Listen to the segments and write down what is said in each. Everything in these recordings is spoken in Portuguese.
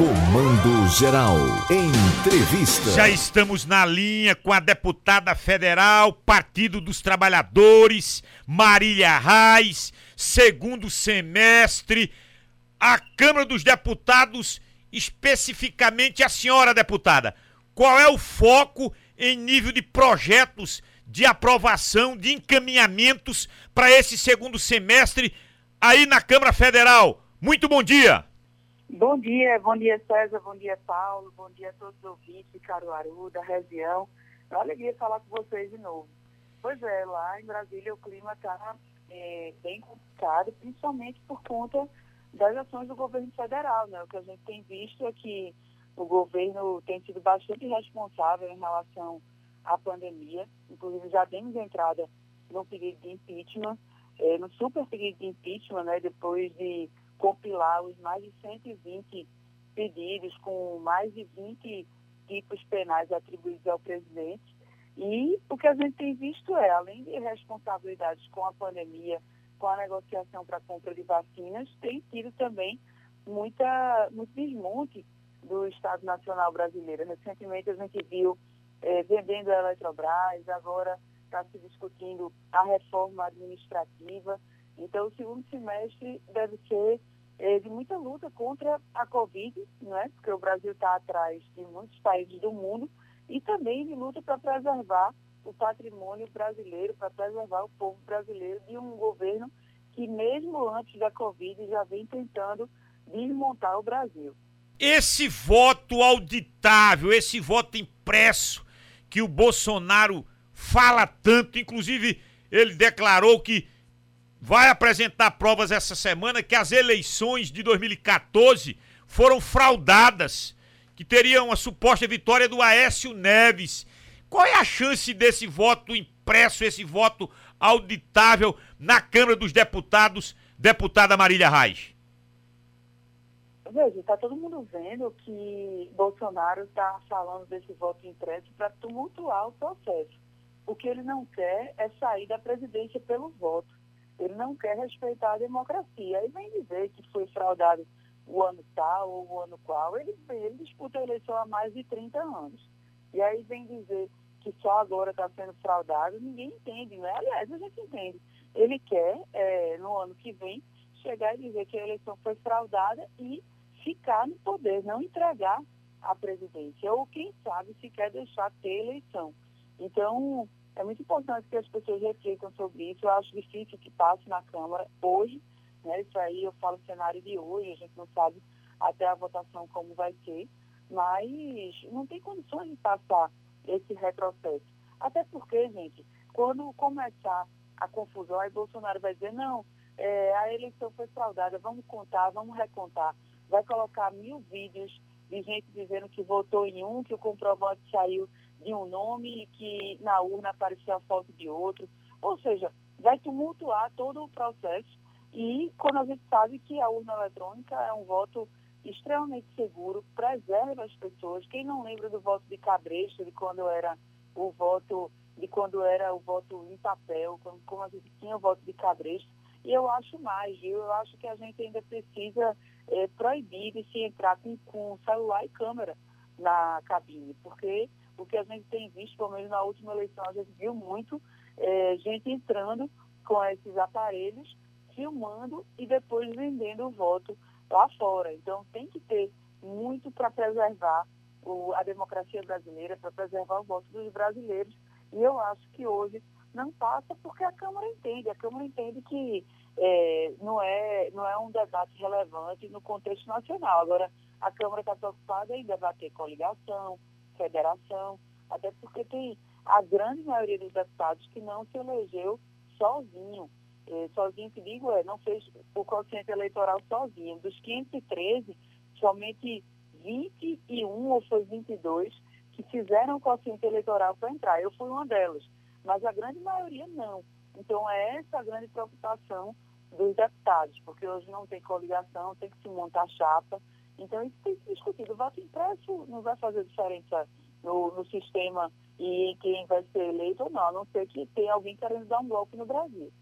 Comando Geral. Entrevista. Já estamos na linha com a deputada federal, Partido dos Trabalhadores, Marília Reis, segundo semestre, a Câmara dos Deputados, especificamente a senhora deputada. Qual é o foco em nível de projetos de aprovação, de encaminhamentos para esse segundo semestre aí na Câmara Federal? Muito bom dia. Bom dia, bom dia César, bom dia Paulo, bom dia a todos os ouvintes de Caruaru, da região. É uma alegria falar com vocês de novo. Pois é, lá em Brasília o clima está é, bem complicado, principalmente por conta das ações do governo federal. Né? O que a gente tem visto é que o governo tem sido bastante responsável em relação à pandemia. Inclusive já demos entrada no pedido de impeachment, é, no super pedido de impeachment, né, depois de compilar os mais de 120 pedidos com mais de 20 tipos penais atribuídos ao presidente. E o que a gente tem visto é, além de responsabilidades com a pandemia, com a negociação para a compra de vacinas, tem tido também muita, muito desmonte do Estado Nacional Brasileiro. Recentemente a gente viu é, vendendo a Eletrobras, agora está se discutindo a reforma administrativa. Então, o segundo semestre deve ser é, de muita luta contra a Covid, né? porque o Brasil está atrás de muitos países do mundo, e também de luta para preservar o patrimônio brasileiro, para preservar o povo brasileiro de um governo que, mesmo antes da Covid, já vem tentando desmontar o Brasil. Esse voto auditável, esse voto impresso que o Bolsonaro fala tanto, inclusive ele declarou que vai apresentar provas essa semana que as eleições de 2014 foram fraudadas, que teriam uma suposta vitória do Aécio Neves. Qual é a chance desse voto impresso, esse voto auditável na Câmara dos Deputados, deputada Marília Reis? Veja, está todo mundo vendo que Bolsonaro está falando desse voto impresso para tumultuar o processo. O que ele não quer é sair da presidência pelo voto. Ele não quer respeitar a democracia. Aí vem dizer que foi fraudado o ano tal ou o ano qual. Ele, ele disputa a eleição há mais de 30 anos. E aí vem dizer que só agora está sendo fraudado. Ninguém entende, né? Aliás, a gente entende. Ele quer, é, no ano que vem, chegar e dizer que a eleição foi fraudada e ficar no poder, não entregar a presidência. Ou, quem sabe, se quer deixar ter eleição. Então, é muito importante que as pessoas reflitam sobre isso. Eu acho difícil que passe na Câmara hoje. Né? Isso aí eu falo cenário de hoje, a gente não sabe até a votação como vai ser, mas não tem condições de passar esse retrocesso. Até porque, gente, quando começar a confusão, aí Bolsonaro vai dizer, não, é, a eleição foi fraudada, vamos contar, vamos recontar. Vai colocar mil vídeos de gente dizendo que votou em um, que o comprovante saiu de um nome que na urna apareceu a foto de outro. Ou seja, vai tumultuar todo o processo e quando a gente sabe que a urna eletrônica é um voto extremamente seguro, preserva as pessoas. Quem não lembra do voto de Cabresto, de quando era o voto, de quando era o voto em papel, como, como a gente tinha o voto de Cabresto. E eu acho mais, viu? Eu acho que a gente ainda precisa é, proibir de se entrar com, com celular e câmera na cabine, porque o que a gente tem visto, pelo menos na última eleição, a gente viu muito é, gente entrando com esses aparelhos, filmando e depois vendendo o voto lá fora. Então tem que ter muito para preservar o, a democracia brasileira, para preservar o voto dos brasileiros. E eu acho que hoje não passa porque a Câmara entende. A Câmara entende que é, não, é, não é um debate relevante no contexto nacional. Agora, a Câmara está preocupada em debater coligação, federação, até porque tem a grande maioria dos deputados que não se elegeu sozinho. É, sozinho que digo é, não fez o quociente eleitoral sozinho. Dos 513, somente 21 ou foi 22 que fizeram o quociente eleitoral para entrar. Eu fui uma delas, mas a grande maioria não. Então é essa a grande preocupação dos deputados, porque hoje não tem coligação, tem que se montar chapa. Então, isso tem que ser discutido. O voto impresso não vai fazer diferença no, no sistema e em quem vai ser eleito ou não, a não ser que tenha alguém querendo dar um golpe no Brasil.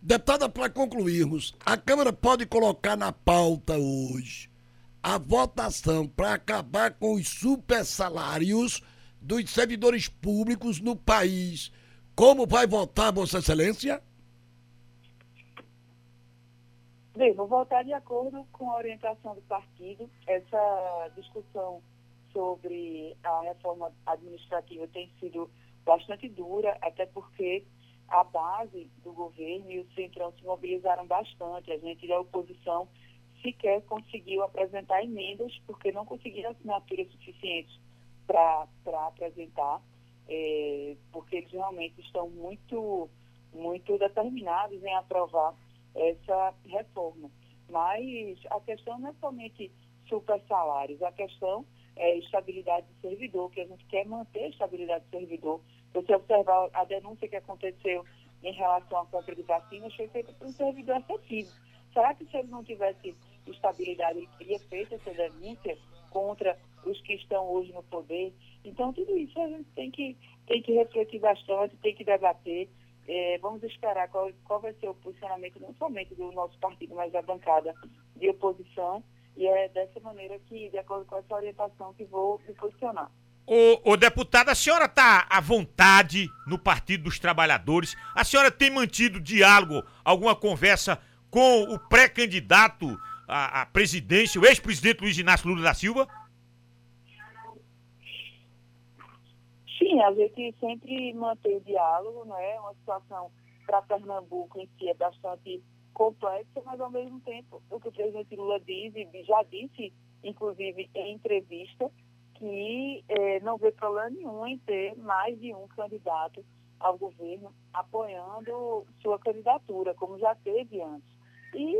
Deputada, para concluirmos, a Câmara pode colocar na pauta hoje a votação para acabar com os super salários dos servidores públicos no país. Como vai votar, Vossa Excelência? Bem, vou votar de acordo com a orientação do partido. Essa discussão sobre a reforma administrativa tem sido bastante dura, até porque a base do governo e o Centrão se mobilizaram bastante. A gente da oposição sequer conseguiu apresentar emendas, porque não conseguiram assinaturas suficientes para apresentar, é, porque eles realmente estão muito, muito determinados em aprovar essa reforma. Mas a questão não é somente super salários, a questão é estabilidade do servidor, que a gente quer manter a estabilidade do servidor. Você observar a denúncia que aconteceu em relação à compra de vacinas foi feita por um servidor efetivo. Será que se ele não tivesse estabilidade, ele teria feito essa denúncia contra os que estão hoje no poder? Então, tudo isso a gente tem que, tem que refletir bastante, tem que debater. É, vamos esperar qual, qual vai ser o posicionamento, não somente do nosso partido, mas da bancada de oposição. E é dessa maneira que, de acordo com essa orientação, que vou me posicionar. Ô, ô deputada, a senhora está à vontade no Partido dos Trabalhadores? A senhora tem mantido diálogo, alguma conversa com o pré-candidato à, à presidência, o ex-presidente Luiz Inácio Lula da Silva? Sim, a gente sempre mantém o diálogo, não é? Uma situação para Pernambuco em si é bastante complexa, mas ao mesmo tempo, o que o presidente Lula diz, e já disse, inclusive em entrevista, que eh, não vê problema nenhum em ter mais de um candidato ao governo apoiando sua candidatura, como já teve antes. E,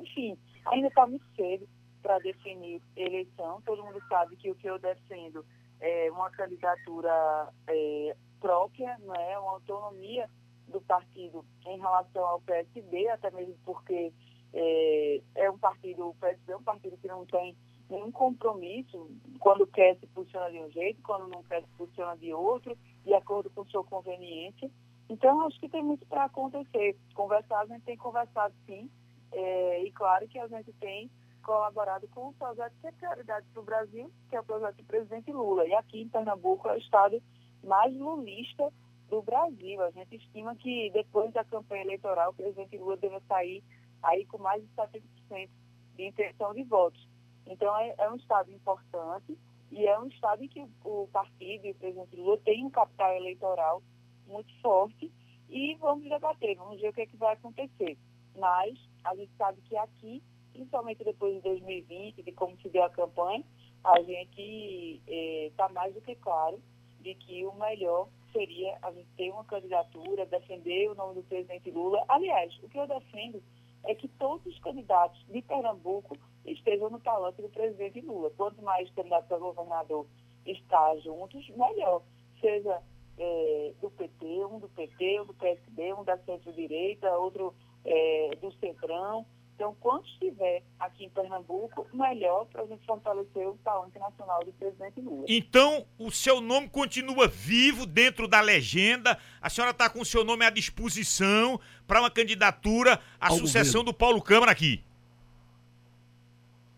enfim, ainda está muito cedo para definir eleição. Todo mundo sabe que o que eu defendo é uma candidatura é, própria, não é? uma autonomia do partido em relação ao PSB, até mesmo porque é, é um partido, o PSB é um partido que não tem nenhum compromisso, quando quer se posiciona de um jeito, quando não quer se posiciona de outro, de acordo com sua conveniência. Então, acho que tem muito para acontecer. Conversar, a gente tem conversado sim, é, e claro que a gente tem colaborado com o projeto que é prioridade para o Brasil, que é o projeto do presidente Lula. E aqui em Pernambuco é o estado mais lulista do Brasil. A gente estima que depois da campanha eleitoral o presidente Lula deve sair aí com mais de 70% de intenção de votos. Então é, é, um estado importante e é um estado em que o partido e o presidente Lula têm um capital eleitoral muito forte e vamos debater, vamos ver o que, é que vai acontecer. Mas a gente sabe que aqui, principalmente depois de 2020, de como se deu a campanha, a gente está eh, mais do que claro de que o melhor seria a gente ter uma candidatura, defender o nome do presidente Lula. Aliás, o que eu defendo é que todos os candidatos de Pernambuco estejam no talante do presidente Lula. Quanto mais candidatos a governador estar juntos, melhor. Seja é, do PT, um do PT, um do PSB, um da centro-direita, outro é, do Centrão. Então, quanto estiver aqui em Pernambuco, melhor para a gente fortalecer o talento nacional do presidente Lula. Então, o seu nome continua vivo dentro da legenda. A senhora está com o seu nome à disposição para uma candidatura à Ao sucessão governo. do Paulo Câmara aqui.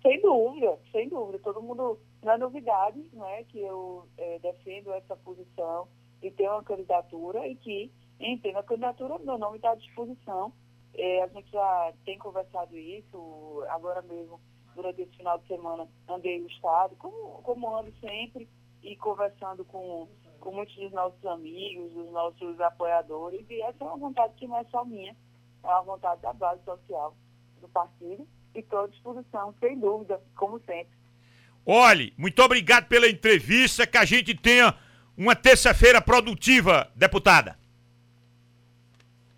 Sem dúvida, sem dúvida. Todo mundo, não é novidade, não é, que eu é, defendo essa posição de ter uma candidatura e que, em ter uma candidatura, meu nome está à disposição é, a gente já tem conversado isso, agora mesmo, durante esse final de semana, andei no estado, como, como ando sempre, e conversando com, com muitos dos nossos amigos, dos nossos apoiadores, e essa é uma vontade que não é só minha, é uma vontade da base social do partido, e estou à disposição, sem dúvida, como sempre. Olhe, muito obrigado pela entrevista, que a gente tenha uma terça-feira produtiva, deputada.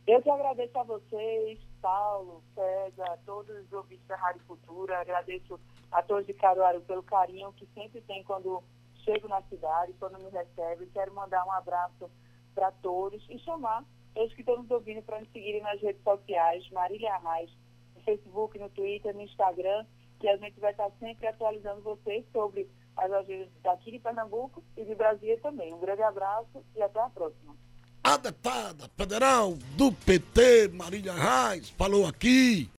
Eu que agradeço a vocês, Paulo, César, todos os ouvintes da Rádio Cultura. Agradeço a todos de Caruaru pelo carinho que sempre tem quando chego na cidade, quando me recebe. Quero mandar um abraço para todos e chamar todos que estão nos ouvindo para nos seguirem nas redes sociais, Marília Arraes, no Facebook, no Twitter, no Instagram, que a gente vai estar sempre atualizando vocês sobre as agendas daqui de Pernambuco e de Brasília também. Um grande abraço e até a próxima. A deputada federal do PT, Marília Reis, falou aqui.